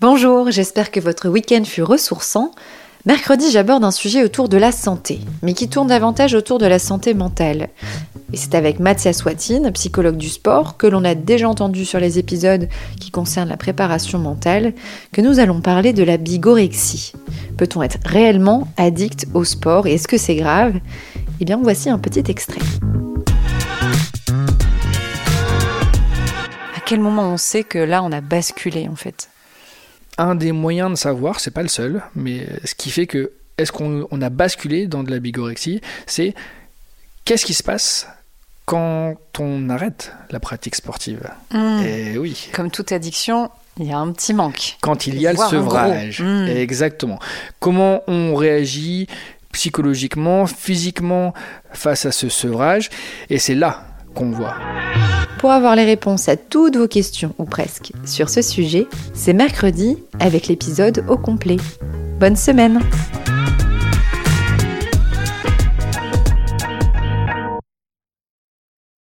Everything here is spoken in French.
Bonjour, j'espère que votre week-end fut ressourçant. Mercredi, j'aborde un sujet autour de la santé, mais qui tourne davantage autour de la santé mentale. Et c'est avec Mathias Watine, psychologue du sport, que l'on a déjà entendu sur les épisodes qui concernent la préparation mentale, que nous allons parler de la bigorexie. Peut-on être réellement addict au sport et est-ce que c'est grave? Eh bien, voici un petit extrait. À quel moment on sait que là, on a basculé en fait? Un des moyens de savoir, c'est pas le seul, mais ce qui fait que est-ce qu'on a basculé dans de la bigorexie, c'est qu'est-ce qui se passe quand on arrête la pratique sportive? Mmh. Et oui. Comme toute addiction, il y a un petit manque. Quand il y a le sevrage. Mmh. Exactement. Comment on réagit psychologiquement, physiquement face à ce sevrage? Et c'est là qu'on voit. Pour avoir les réponses à toutes vos questions, ou presque, sur ce sujet, c'est mercredi avec l'épisode au complet. Bonne semaine